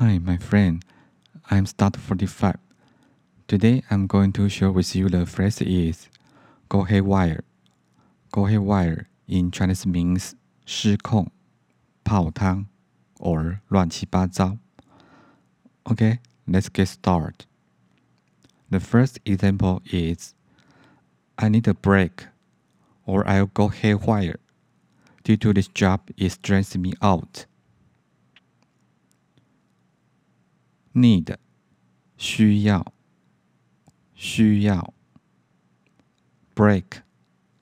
Hi, my friend. I'm Start 45. Today I'm going to share with you the phrase is go haywire. Go haywire in Chinese means 失控、泡汤 or 乱七八糟. Okay, let's get started. The first example is I need a break or I'll go haywire due to this job is stressing me out. Need 需要需要 break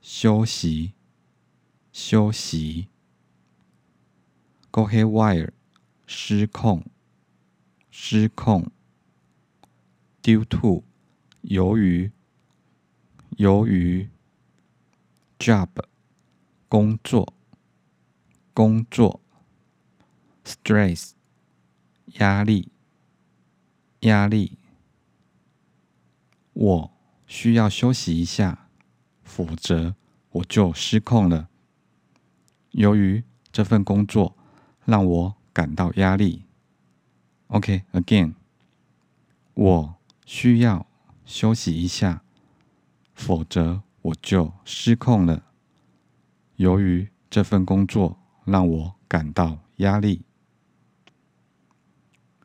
休息休息 go haywire 失控失控 due to 由于由于 job 工作工作，stress，压力，压力。我需要休息一下，否则我就失控了。由于这份工作让我感到压力。OK，again，我需要休息一下，否则我就失控了。由于这份工作。让我感到压力。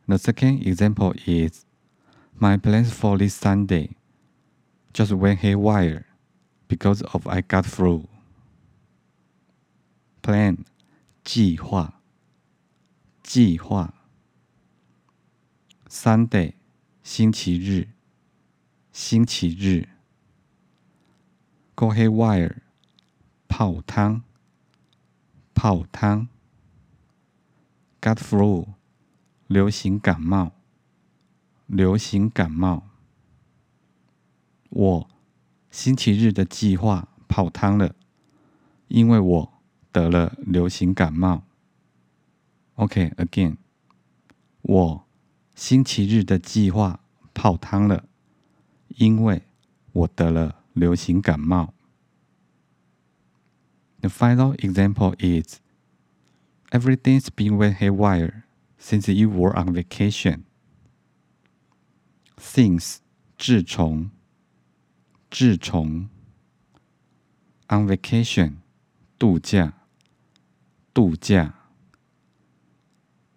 The second example is my plans for this Sunday just went haywire because of I got flu. Plan 计划计划 Sunday 星期日星期日 Go haywire 泡汤。泡汤，got flu， 流行感冒，流行感冒。我星期日的计划泡汤了，因为我得了流行感冒。OK，again，我星期日的计划泡汤了，因为我得了流行感冒。The final example is everything's been went haywire since you were on vacation. Since 自从自从 on vacation 度假度假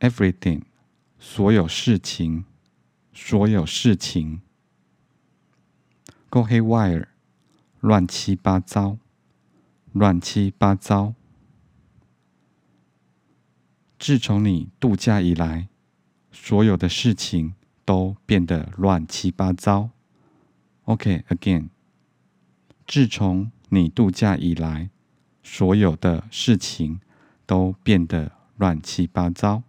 everything 所有事情所有事情 go haywire 乱七八糟。乱七八糟。自从你度假以来，所有的事情都变得乱七八糟。OK，again。自从你度假以来，所有的事情都变得乱七八糟。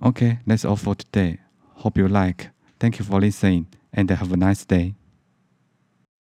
Okay, that's all for today. Hope you like. Thank you for listening and have a nice day.